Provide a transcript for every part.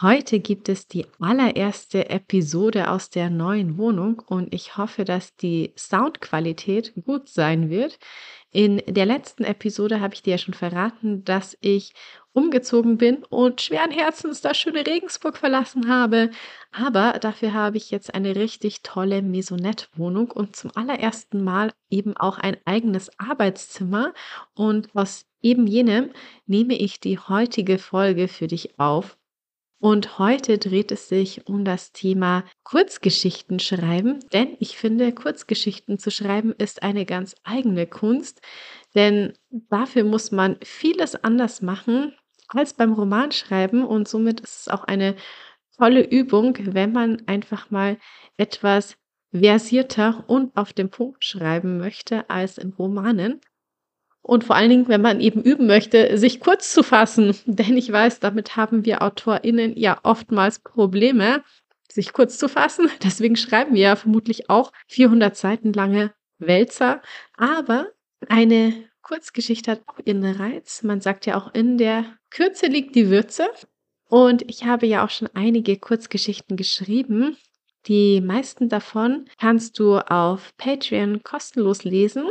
Heute gibt es die allererste Episode aus der neuen Wohnung und ich hoffe, dass die Soundqualität gut sein wird. In der letzten Episode habe ich dir ja schon verraten, dass ich umgezogen bin und schweren Herzens das schöne Regensburg verlassen habe. Aber dafür habe ich jetzt eine richtig tolle Maisonette-Wohnung und zum allerersten Mal eben auch ein eigenes Arbeitszimmer. Und aus eben jenem nehme ich die heutige Folge für dich auf. Und heute dreht es sich um das Thema Kurzgeschichten schreiben, denn ich finde, Kurzgeschichten zu schreiben ist eine ganz eigene Kunst, denn dafür muss man vieles anders machen als beim Romanschreiben und somit ist es auch eine tolle Übung, wenn man einfach mal etwas versierter und auf den Punkt schreiben möchte als in Romanen. Und vor allen Dingen, wenn man eben üben möchte, sich kurz zu fassen. Denn ich weiß, damit haben wir AutorInnen ja oftmals Probleme, sich kurz zu fassen. Deswegen schreiben wir ja vermutlich auch 400 Seiten lange Wälzer. Aber eine Kurzgeschichte hat auch ihren Reiz. Man sagt ja auch, in der Kürze liegt die Würze. Und ich habe ja auch schon einige Kurzgeschichten geschrieben. Die meisten davon kannst du auf Patreon kostenlos lesen.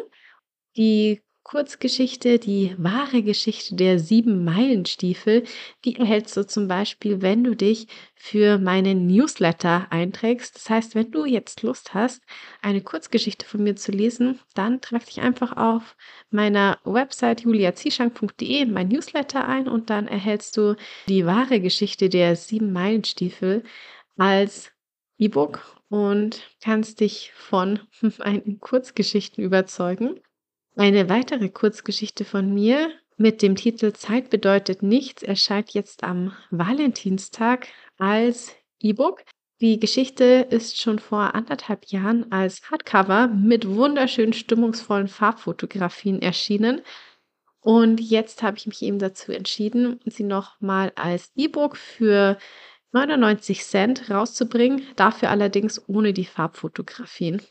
Die Kurzgeschichte, die wahre Geschichte der sieben Meilenstiefel, die erhältst du zum Beispiel, wenn du dich für meinen Newsletter einträgst. Das heißt, wenn du jetzt Lust hast, eine Kurzgeschichte von mir zu lesen, dann trag dich einfach auf meiner Website juliazischank.de in mein Newsletter ein und dann erhältst du die wahre Geschichte der sieben Meilenstiefel als E-Book und kannst dich von meinen Kurzgeschichten überzeugen. Eine weitere Kurzgeschichte von mir mit dem Titel Zeit bedeutet nichts erscheint jetzt am Valentinstag als E-Book. Die Geschichte ist schon vor anderthalb Jahren als Hardcover mit wunderschönen stimmungsvollen Farbfotografien erschienen. Und jetzt habe ich mich eben dazu entschieden, sie nochmal als E-Book für 99 Cent rauszubringen, dafür allerdings ohne die Farbfotografien.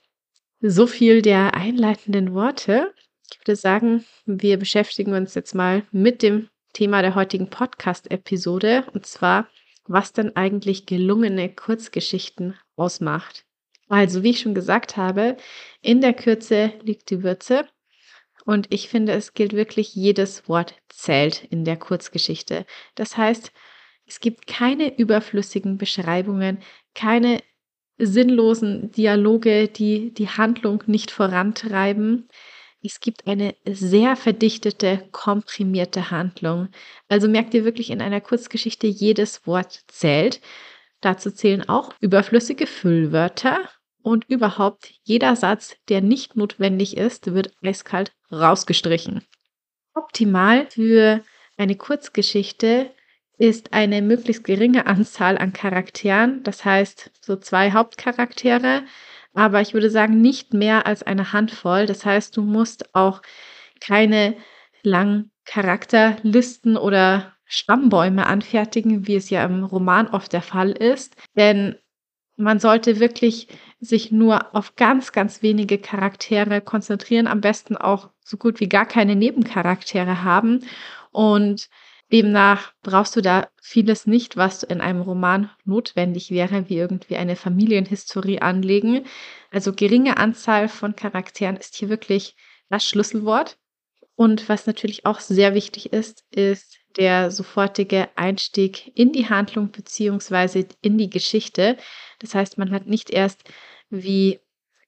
So viel der einleitenden Worte. Ich würde sagen, wir beschäftigen uns jetzt mal mit dem Thema der heutigen Podcast-Episode und zwar, was denn eigentlich gelungene Kurzgeschichten ausmacht. Also, wie ich schon gesagt habe, in der Kürze liegt die Würze. Und ich finde, es gilt wirklich, jedes Wort zählt in der Kurzgeschichte. Das heißt, es gibt keine überflüssigen Beschreibungen, keine sinnlosen Dialoge, die die Handlung nicht vorantreiben. Es gibt eine sehr verdichtete, komprimierte Handlung. Also merkt ihr wirklich in einer Kurzgeschichte, jedes Wort zählt. Dazu zählen auch überflüssige Füllwörter und überhaupt jeder Satz, der nicht notwendig ist, wird eiskalt rausgestrichen. Optimal für eine Kurzgeschichte ist eine möglichst geringe Anzahl an Charakteren, das heißt so zwei Hauptcharaktere, aber ich würde sagen, nicht mehr als eine Handvoll. Das heißt, du musst auch keine langen Charakterlisten oder Stammbäume anfertigen, wie es ja im Roman oft der Fall ist. Denn man sollte wirklich sich nur auf ganz, ganz wenige Charaktere konzentrieren, am besten auch so gut wie gar keine Nebencharaktere haben. Und Demnach brauchst du da vieles nicht, was in einem Roman notwendig wäre, wie irgendwie eine Familienhistorie anlegen. Also geringe Anzahl von Charakteren ist hier wirklich das Schlüsselwort. Und was natürlich auch sehr wichtig ist, ist der sofortige Einstieg in die Handlung beziehungsweise in die Geschichte. Das heißt, man hat nicht erst wie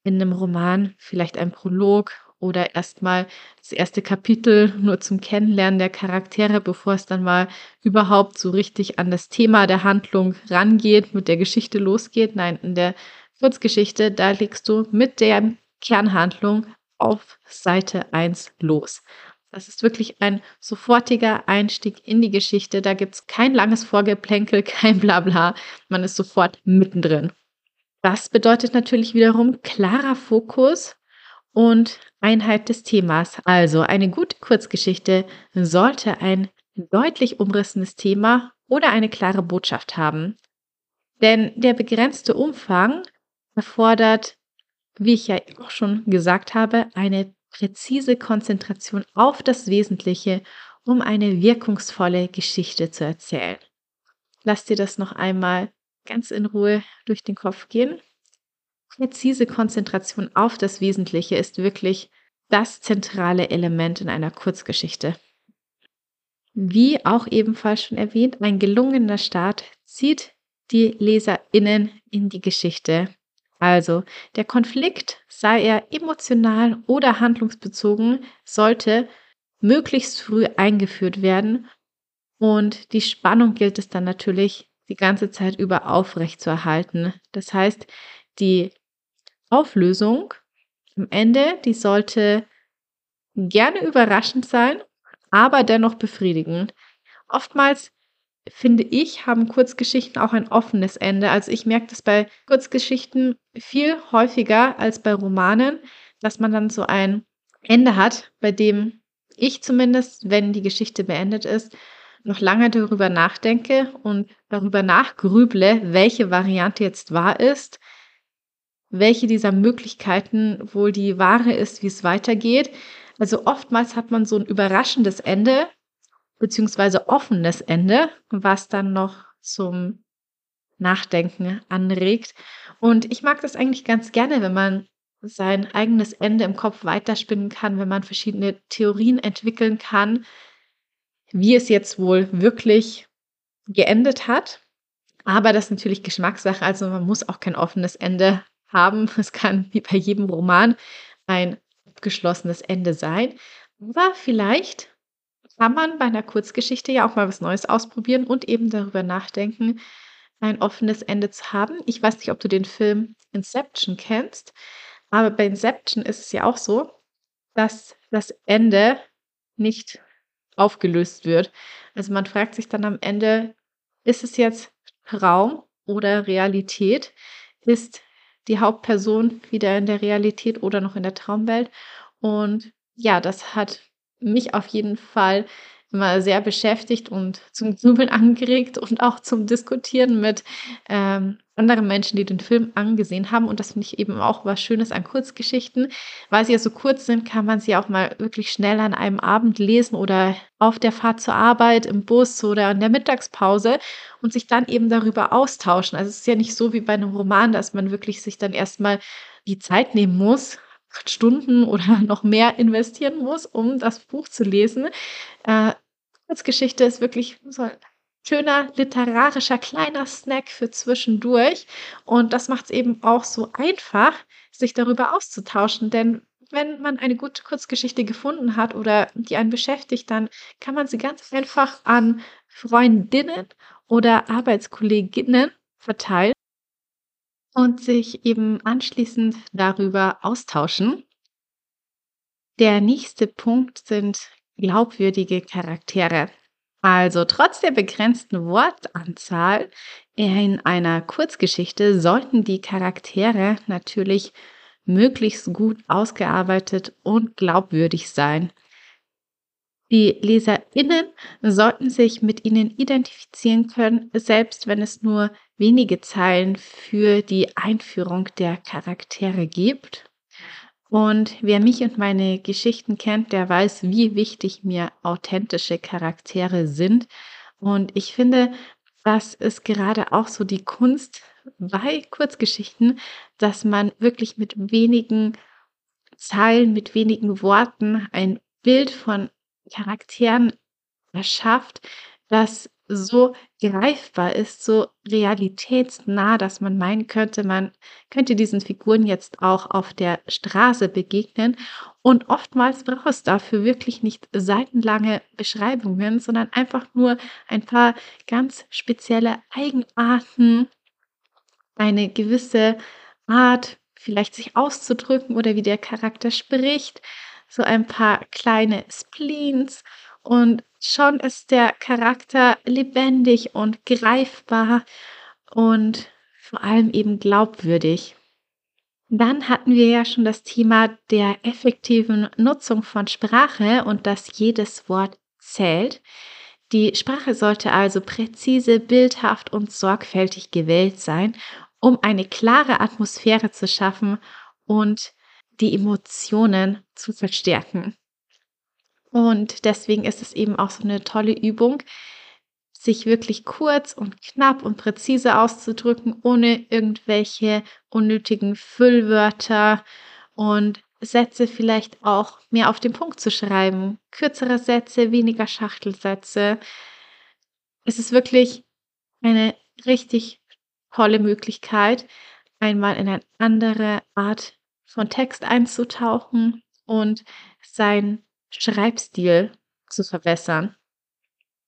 in einem Roman vielleicht ein Prolog oder erstmal das erste Kapitel nur zum Kennenlernen der Charaktere, bevor es dann mal überhaupt so richtig an das Thema der Handlung rangeht, mit der Geschichte losgeht. Nein, in der Kurzgeschichte, da legst du mit der Kernhandlung auf Seite 1 los. Das ist wirklich ein sofortiger Einstieg in die Geschichte. Da gibt es kein langes Vorgeplänkel, kein Blabla. Man ist sofort mittendrin. Das bedeutet natürlich wiederum klarer Fokus und Einheit des Themas. Also eine gute Kurzgeschichte sollte ein deutlich umrissenes Thema oder eine klare Botschaft haben. Denn der begrenzte Umfang erfordert, wie ich ja auch schon gesagt habe, eine präzise Konzentration auf das Wesentliche, um eine wirkungsvolle Geschichte zu erzählen. Lass dir das noch einmal ganz in Ruhe durch den Kopf gehen. Präzise Konzentration auf das Wesentliche ist wirklich das zentrale Element in einer Kurzgeschichte. Wie auch ebenfalls schon erwähnt, ein gelungener Start zieht die LeserInnen in die Geschichte. Also, der Konflikt, sei er emotional oder handlungsbezogen, sollte möglichst früh eingeführt werden. Und die Spannung gilt es dann natürlich die ganze Zeit über aufrecht zu erhalten. Das heißt, die Auflösung am Ende, die sollte gerne überraschend sein, aber dennoch befriedigend. Oftmals finde ich, haben Kurzgeschichten auch ein offenes Ende. Also ich merke das bei Kurzgeschichten viel häufiger als bei Romanen, dass man dann so ein Ende hat, bei dem ich zumindest, wenn die Geschichte beendet ist, noch lange darüber nachdenke und darüber nachgrüble, welche Variante jetzt wahr ist, welche dieser Möglichkeiten wohl die wahre ist, wie es weitergeht. Also oftmals hat man so ein überraschendes Ende, beziehungsweise offenes Ende, was dann noch zum Nachdenken anregt. Und ich mag das eigentlich ganz gerne, wenn man sein eigenes Ende im Kopf weiterspinnen kann, wenn man verschiedene Theorien entwickeln kann, wie es jetzt wohl wirklich geendet hat. Aber das ist natürlich Geschmackssache, also man muss auch kein offenes Ende haben. Es kann wie bei jedem Roman ein abgeschlossenes Ende sein. Aber vielleicht kann man bei einer Kurzgeschichte ja auch mal was Neues ausprobieren und eben darüber nachdenken, ein offenes Ende zu haben. Ich weiß nicht, ob du den Film Inception kennst, aber bei Inception ist es ja auch so, dass das Ende nicht aufgelöst wird. Also man fragt sich dann am Ende, ist es jetzt Traum oder Realität? Ist die Hauptperson wieder in der Realität oder noch in der Traumwelt? Und ja, das hat mich auf jeden Fall immer sehr beschäftigt und zum Grübeln angeregt und auch zum Diskutieren mit ähm, anderen Menschen, die den Film angesehen haben. Und das finde ich eben auch was Schönes an Kurzgeschichten. Weil sie ja so kurz sind, kann man sie auch mal wirklich schnell an einem Abend lesen oder auf der Fahrt zur Arbeit, im Bus oder in der Mittagspause und sich dann eben darüber austauschen. Also es ist ja nicht so wie bei einem Roman, dass man wirklich sich dann erstmal die Zeit nehmen muss, acht Stunden oder noch mehr investieren muss, um das Buch zu lesen. Äh, Kurzgeschichte ist wirklich so ein schöner literarischer kleiner Snack für zwischendurch. Und das macht es eben auch so einfach, sich darüber auszutauschen. Denn wenn man eine gute Kurzgeschichte gefunden hat oder die einen beschäftigt, dann kann man sie ganz einfach an Freundinnen oder Arbeitskolleginnen verteilen und sich eben anschließend darüber austauschen. Der nächste Punkt sind glaubwürdige Charaktere. Also trotz der begrenzten Wortanzahl in einer Kurzgeschichte sollten die Charaktere natürlich möglichst gut ausgearbeitet und glaubwürdig sein. Die Leserinnen sollten sich mit ihnen identifizieren können, selbst wenn es nur wenige Zeilen für die Einführung der Charaktere gibt. Und wer mich und meine Geschichten kennt, der weiß, wie wichtig mir authentische Charaktere sind. Und ich finde, das ist gerade auch so die Kunst bei Kurzgeschichten, dass man wirklich mit wenigen Zeilen, mit wenigen Worten ein Bild von Charakteren erschafft, das so greifbar ist, so realitätsnah, dass man meinen könnte, man könnte diesen Figuren jetzt auch auf der Straße begegnen. Und oftmals braucht es dafür wirklich nicht seitenlange Beschreibungen, sondern einfach nur ein paar ganz spezielle Eigenarten, eine gewisse Art, vielleicht sich auszudrücken oder wie der Charakter spricht, so ein paar kleine Spleens und schon ist der Charakter lebendig und greifbar und vor allem eben glaubwürdig. Dann hatten wir ja schon das Thema der effektiven Nutzung von Sprache und dass jedes Wort zählt. Die Sprache sollte also präzise, bildhaft und sorgfältig gewählt sein, um eine klare Atmosphäre zu schaffen und die Emotionen zu verstärken. Und deswegen ist es eben auch so eine tolle Übung, sich wirklich kurz und knapp und präzise auszudrücken, ohne irgendwelche unnötigen Füllwörter und Sätze vielleicht auch mehr auf den Punkt zu schreiben. Kürzere Sätze, weniger Schachtelsätze. Es ist wirklich eine richtig tolle Möglichkeit, einmal in eine andere Art von Text einzutauchen und seinen Schreibstil zu verbessern.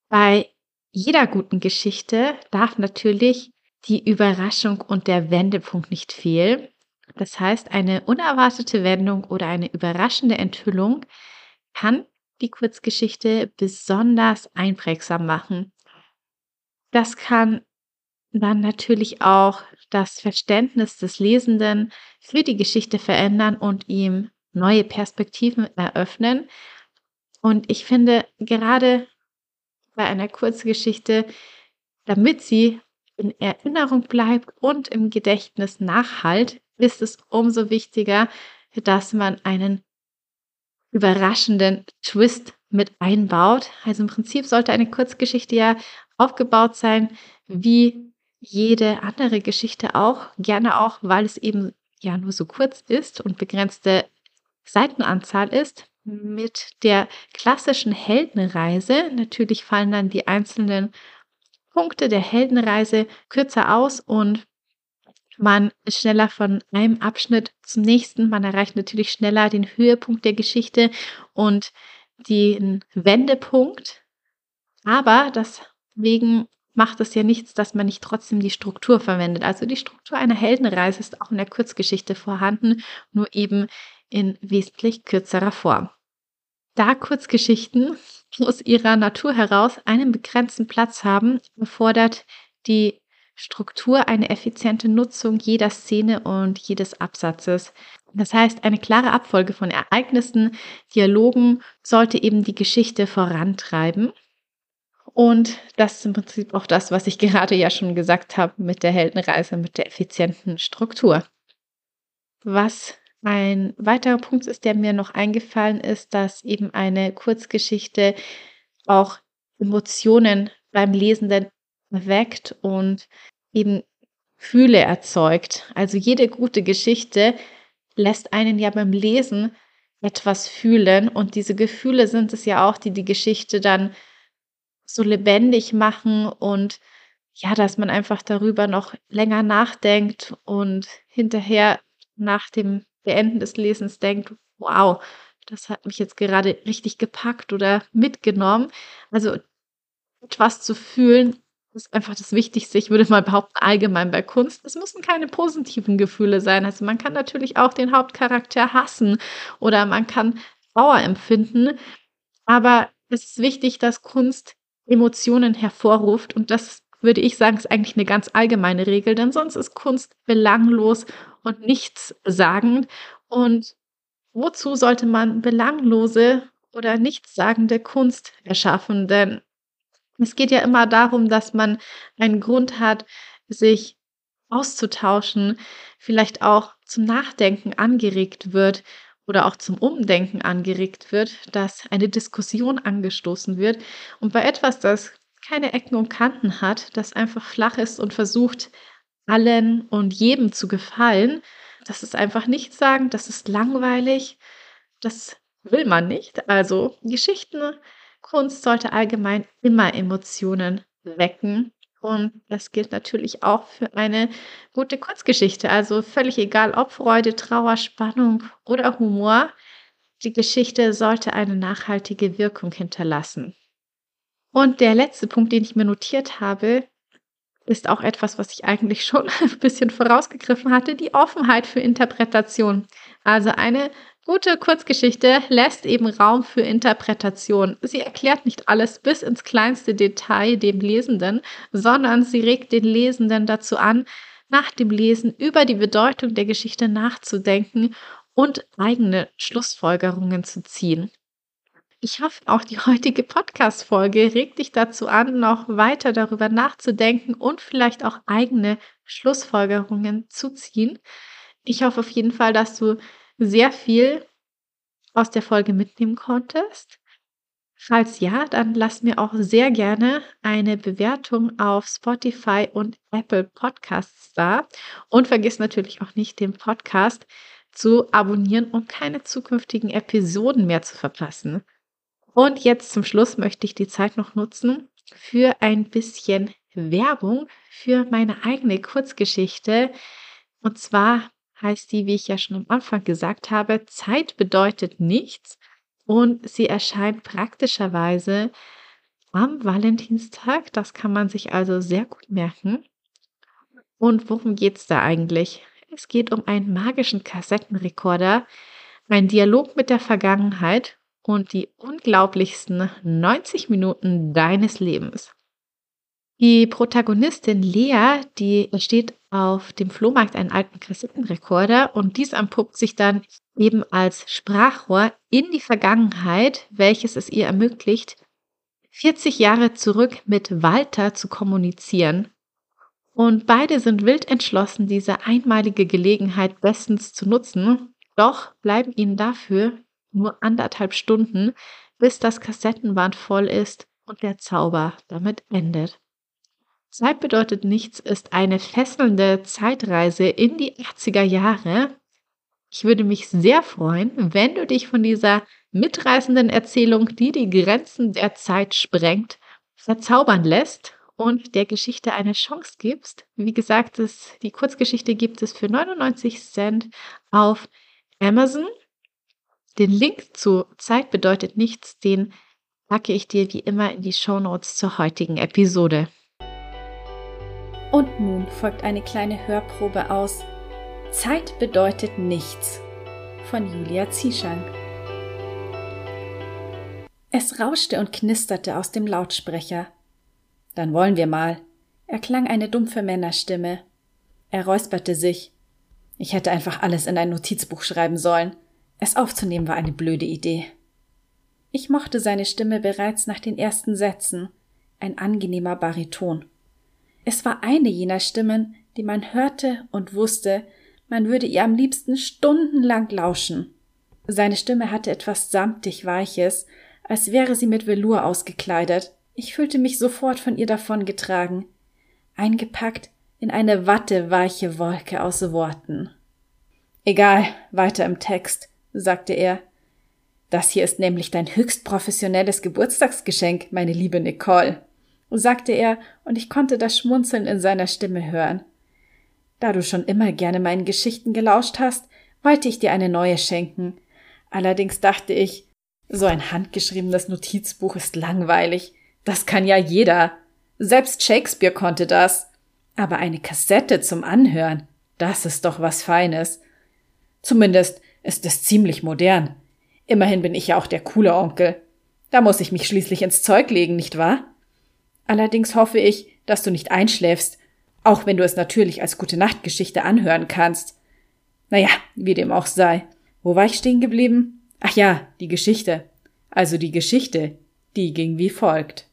Bei jeder guten Geschichte darf natürlich die Überraschung und der Wendepunkt nicht fehlen. Das heißt, eine unerwartete Wendung oder eine überraschende Enthüllung kann die Kurzgeschichte besonders einprägsam machen. Das kann dann natürlich auch das Verständnis des Lesenden für die Geschichte verändern und ihm neue Perspektiven eröffnen. Und ich finde, gerade bei einer Kurzgeschichte, damit sie in Erinnerung bleibt und im Gedächtnis nachhalt, ist es umso wichtiger, dass man einen überraschenden Twist mit einbaut. Also im Prinzip sollte eine Kurzgeschichte ja aufgebaut sein wie jede andere Geschichte auch, gerne auch, weil es eben ja nur so kurz ist und begrenzte Seitenanzahl ist. Mit der klassischen Heldenreise, natürlich fallen dann die einzelnen Punkte der Heldenreise kürzer aus und man ist schneller von einem Abschnitt zum nächsten. Man erreicht natürlich schneller den Höhepunkt der Geschichte und den Wendepunkt. Aber deswegen macht es ja nichts, dass man nicht trotzdem die Struktur verwendet. Also die Struktur einer Heldenreise ist auch in der Kurzgeschichte vorhanden, nur eben in wesentlich kürzerer Form. Da Kurzgeschichten aus ihrer Natur heraus einen begrenzten Platz haben, erfordert die Struktur eine effiziente Nutzung jeder Szene und jedes Absatzes. Das heißt, eine klare Abfolge von Ereignissen, Dialogen sollte eben die Geschichte vorantreiben und das ist im Prinzip auch das, was ich gerade ja schon gesagt habe mit der Heldenreise, mit der effizienten Struktur. Was ein weiterer Punkt ist, der mir noch eingefallen ist, dass eben eine Kurzgeschichte auch Emotionen beim Lesenden weckt und eben Gefühle erzeugt. Also jede gute Geschichte lässt einen ja beim Lesen etwas fühlen und diese Gefühle sind es ja auch, die die Geschichte dann so lebendig machen und ja, dass man einfach darüber noch länger nachdenkt und hinterher nach dem Beenden des Lesens denkt, wow, das hat mich jetzt gerade richtig gepackt oder mitgenommen. Also etwas zu fühlen, ist einfach das Wichtigste. Ich würde mal behaupten, allgemein bei Kunst. Es müssen keine positiven Gefühle sein. Also man kann natürlich auch den Hauptcharakter hassen oder man kann Trauer empfinden. Aber es ist wichtig, dass Kunst Emotionen hervorruft. Und das würde ich sagen, ist eigentlich eine ganz allgemeine Regel, denn sonst ist Kunst belanglos und nichtssagend. Und wozu sollte man belanglose oder nichtssagende Kunst erschaffen? Denn es geht ja immer darum, dass man einen Grund hat, sich auszutauschen, vielleicht auch zum Nachdenken angeregt wird oder auch zum Umdenken angeregt wird, dass eine Diskussion angestoßen wird. Und bei etwas, das keine Ecken und Kanten hat, das einfach flach ist und versucht, allen und jedem zu gefallen, das ist einfach nicht sagen, das ist langweilig, das will man nicht. Also Geschichtenkunst sollte allgemein immer Emotionen wecken und das gilt natürlich auch für eine gute Kurzgeschichte. Also völlig egal, ob Freude, Trauer, Spannung oder Humor. Die Geschichte sollte eine nachhaltige Wirkung hinterlassen. Und der letzte Punkt, den ich mir notiert habe, ist auch etwas, was ich eigentlich schon ein bisschen vorausgegriffen hatte, die Offenheit für Interpretation. Also eine Gute Kurzgeschichte lässt eben Raum für Interpretation. Sie erklärt nicht alles bis ins kleinste Detail dem Lesenden, sondern sie regt den Lesenden dazu an, nach dem Lesen über die Bedeutung der Geschichte nachzudenken und eigene Schlussfolgerungen zu ziehen. Ich hoffe, auch die heutige Podcast-Folge regt dich dazu an, noch weiter darüber nachzudenken und vielleicht auch eigene Schlussfolgerungen zu ziehen. Ich hoffe auf jeden Fall, dass du sehr viel aus der Folge mitnehmen konntest. Falls ja, dann lass mir auch sehr gerne eine Bewertung auf Spotify und Apple Podcasts da. Und vergiss natürlich auch nicht, den Podcast zu abonnieren, um keine zukünftigen Episoden mehr zu verpassen. Und jetzt zum Schluss möchte ich die Zeit noch nutzen für ein bisschen Werbung für meine eigene Kurzgeschichte. Und zwar heißt die, wie ich ja schon am Anfang gesagt habe, Zeit bedeutet nichts und sie erscheint praktischerweise am Valentinstag. Das kann man sich also sehr gut merken. Und worum geht es da eigentlich? Es geht um einen magischen Kassettenrekorder, ein Dialog mit der Vergangenheit und die unglaublichsten 90 Minuten deines Lebens. Die Protagonistin Lea, die steht auf dem Flohmarkt einen alten Kassettenrekorder und dies empuppt sich dann eben als Sprachrohr in die Vergangenheit, welches es ihr ermöglicht, 40 Jahre zurück mit Walter zu kommunizieren. Und beide sind wild entschlossen, diese einmalige Gelegenheit bestens zu nutzen, doch bleiben ihnen dafür nur anderthalb Stunden, bis das Kassettenband voll ist und der Zauber damit endet. Zeit bedeutet nichts ist eine fesselnde Zeitreise in die 80er Jahre. Ich würde mich sehr freuen, wenn du dich von dieser mitreißenden Erzählung, die die Grenzen der Zeit sprengt, verzaubern lässt und der Geschichte eine Chance gibst. Wie gesagt, es, die Kurzgeschichte gibt es für 99 Cent auf Amazon. Den Link zu Zeit bedeutet nichts, den packe ich dir wie immer in die Show Notes zur heutigen Episode. Und nun folgt eine kleine Hörprobe aus Zeit bedeutet nichts von Julia Zieschank. Es rauschte und knisterte aus dem Lautsprecher. Dann wollen wir mal, erklang eine dumpfe Männerstimme. Er räusperte sich. Ich hätte einfach alles in ein Notizbuch schreiben sollen. Es aufzunehmen war eine blöde Idee. Ich mochte seine Stimme bereits nach den ersten Sätzen. Ein angenehmer Bariton. Es war eine jener Stimmen, die man hörte und wusste, man würde ihr am liebsten stundenlang lauschen. Seine Stimme hatte etwas samtig Weiches, als wäre sie mit Velour ausgekleidet. Ich fühlte mich sofort von ihr davongetragen, eingepackt in eine watteweiche Wolke aus Worten. Egal, weiter im Text, sagte er. Das hier ist nämlich dein höchst professionelles Geburtstagsgeschenk, meine liebe Nicole sagte er, und ich konnte das Schmunzeln in seiner Stimme hören. Da du schon immer gerne meinen Geschichten gelauscht hast, wollte ich dir eine neue schenken. Allerdings dachte ich, so ein handgeschriebenes Notizbuch ist langweilig. Das kann ja jeder. Selbst Shakespeare konnte das. Aber eine Kassette zum Anhören, das ist doch was Feines. Zumindest ist es ziemlich modern. Immerhin bin ich ja auch der coole Onkel. Da muss ich mich schließlich ins Zeug legen, nicht wahr? Allerdings hoffe ich, dass du nicht einschläfst, auch wenn du es natürlich als gute Nachtgeschichte anhören kannst. Naja, wie dem auch sei. Wo war ich stehen geblieben? Ach ja, die Geschichte. Also die Geschichte, die ging wie folgt.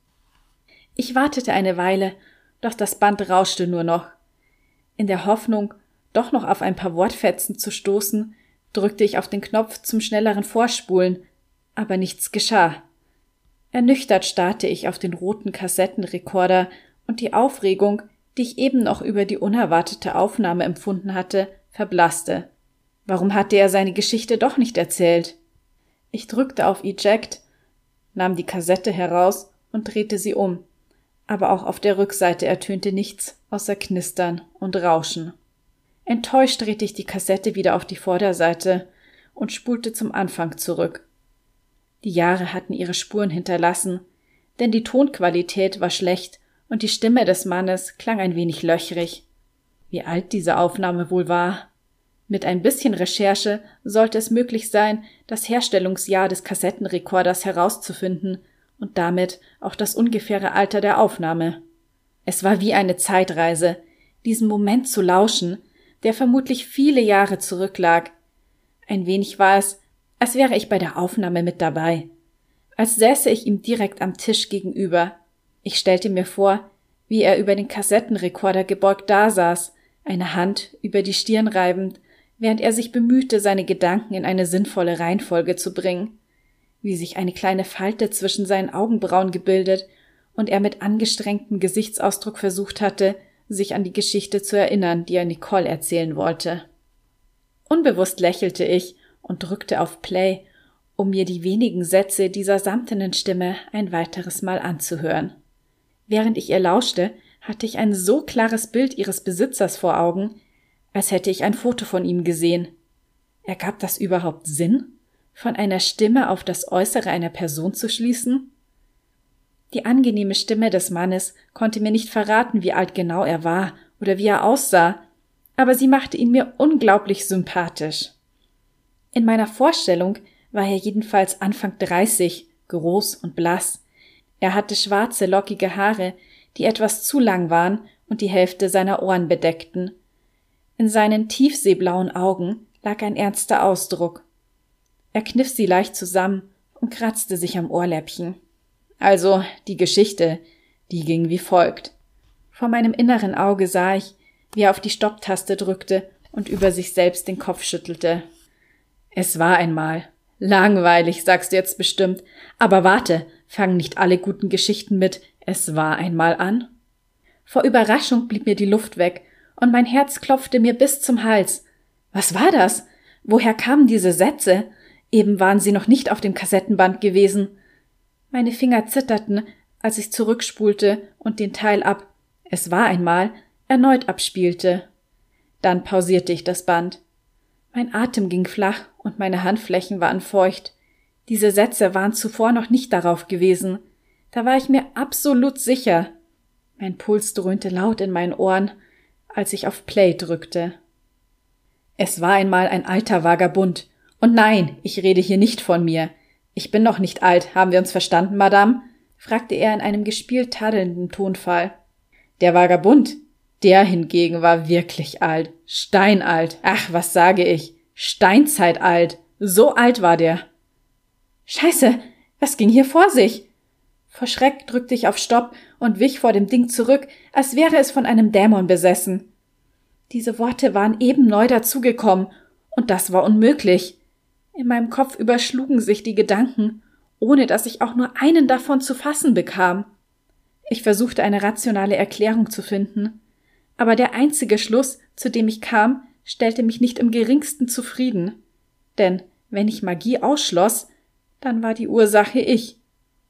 Ich wartete eine Weile, doch das Band rauschte nur noch. In der Hoffnung, doch noch auf ein paar Wortfetzen zu stoßen, drückte ich auf den Knopf zum schnelleren Vorspulen, aber nichts geschah. Ernüchtert starrte ich auf den roten Kassettenrekorder und die Aufregung, die ich eben noch über die unerwartete Aufnahme empfunden hatte, verblasste. Warum hatte er seine Geschichte doch nicht erzählt? Ich drückte auf Eject, nahm die Kassette heraus und drehte sie um, aber auch auf der Rückseite ertönte nichts außer Knistern und Rauschen. Enttäuscht drehte ich die Kassette wieder auf die Vorderseite und spulte zum Anfang zurück. Die Jahre hatten ihre Spuren hinterlassen, denn die Tonqualität war schlecht und die Stimme des Mannes klang ein wenig löchrig. Wie alt diese Aufnahme wohl war? Mit ein bisschen Recherche sollte es möglich sein, das Herstellungsjahr des Kassettenrekorders herauszufinden und damit auch das ungefähre Alter der Aufnahme. Es war wie eine Zeitreise, diesen Moment zu lauschen, der vermutlich viele Jahre zurücklag. Ein wenig war es, als wäre ich bei der Aufnahme mit dabei, als säße ich ihm direkt am Tisch gegenüber. Ich stellte mir vor, wie er über den Kassettenrekorder gebeugt dasaß, eine Hand über die Stirn reibend, während er sich bemühte, seine Gedanken in eine sinnvolle Reihenfolge zu bringen, wie sich eine kleine Falte zwischen seinen Augenbrauen gebildet und er mit angestrengtem Gesichtsausdruck versucht hatte, sich an die Geschichte zu erinnern, die er Nicole erzählen wollte. Unbewusst lächelte ich und drückte auf Play, um mir die wenigen Sätze dieser samtenen Stimme ein weiteres Mal anzuhören. Während ich ihr lauschte, hatte ich ein so klares Bild ihres Besitzers vor Augen, als hätte ich ein Foto von ihm gesehen. Ergab das überhaupt Sinn, von einer Stimme auf das Äußere einer Person zu schließen? Die angenehme Stimme des Mannes konnte mir nicht verraten, wie alt genau er war oder wie er aussah, aber sie machte ihn mir unglaublich sympathisch. In meiner Vorstellung war er jedenfalls Anfang dreißig, groß und blass. Er hatte schwarze, lockige Haare, die etwas zu lang waren und die Hälfte seiner Ohren bedeckten. In seinen tiefseeblauen Augen lag ein ernster Ausdruck. Er kniff sie leicht zusammen und kratzte sich am Ohrläppchen. Also die Geschichte, die ging wie folgt. Vor meinem inneren Auge sah ich, wie er auf die Stopptaste drückte und über sich selbst den Kopf schüttelte. Es war einmal. Langweilig, sagst du jetzt bestimmt. Aber warte, fangen nicht alle guten Geschichten mit Es war einmal an? Vor Überraschung blieb mir die Luft weg und mein Herz klopfte mir bis zum Hals. Was war das? Woher kamen diese Sätze? Eben waren sie noch nicht auf dem Kassettenband gewesen. Meine Finger zitterten, als ich zurückspulte und den Teil ab Es war einmal erneut abspielte. Dann pausierte ich das Band. Mein Atem ging flach und meine Handflächen waren feucht. Diese Sätze waren zuvor noch nicht darauf gewesen. Da war ich mir absolut sicher. Mein Puls dröhnte laut in meinen Ohren, als ich auf Play drückte. Es war einmal ein alter Vagabund. Und nein, ich rede hier nicht von mir. Ich bin noch nicht alt, haben wir uns verstanden, Madame? fragte er in einem gespielt tadelnden Tonfall. Der Vagabund, der hingegen war wirklich alt, steinalt. Ach, was sage ich? Steinzeit So alt war der. Scheiße, was ging hier vor sich? Vor Schreck drückte ich auf Stopp und wich vor dem Ding zurück, als wäre es von einem Dämon besessen. Diese Worte waren eben neu dazugekommen, und das war unmöglich. In meinem Kopf überschlugen sich die Gedanken, ohne dass ich auch nur einen davon zu fassen bekam. Ich versuchte eine rationale Erklärung zu finden, aber der einzige Schluss, zu dem ich kam, stellte mich nicht im geringsten zufrieden. Denn wenn ich Magie ausschloss, dann war die Ursache ich.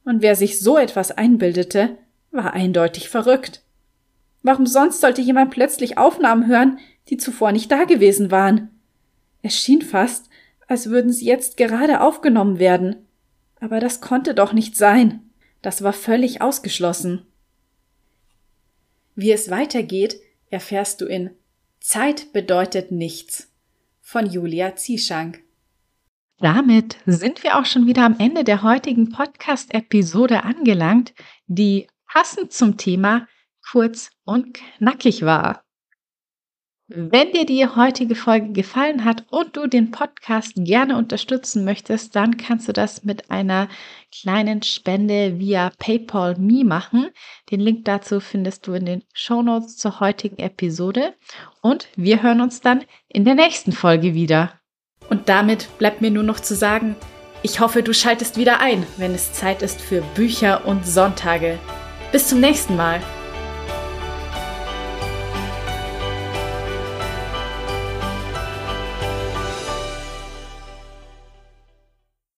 Und wer sich so etwas einbildete, war eindeutig verrückt. Warum sonst sollte jemand plötzlich Aufnahmen hören, die zuvor nicht da gewesen waren? Es schien fast, als würden sie jetzt gerade aufgenommen werden. Aber das konnte doch nicht sein. Das war völlig ausgeschlossen. Wie es weitergeht, erfährst du in Zeit bedeutet nichts von Julia Zieschank. Damit sind wir auch schon wieder am Ende der heutigen Podcast-Episode angelangt, die passend zum Thema kurz und knackig war. Wenn dir die heutige Folge gefallen hat und du den Podcast gerne unterstützen möchtest, dann kannst du das mit einer kleinen Spende via PayPal Me machen. Den Link dazu findest du in den Show Notes zur heutigen Episode. Und wir hören uns dann in der nächsten Folge wieder. Und damit bleibt mir nur noch zu sagen, ich hoffe, du schaltest wieder ein, wenn es Zeit ist für Bücher und Sonntage. Bis zum nächsten Mal.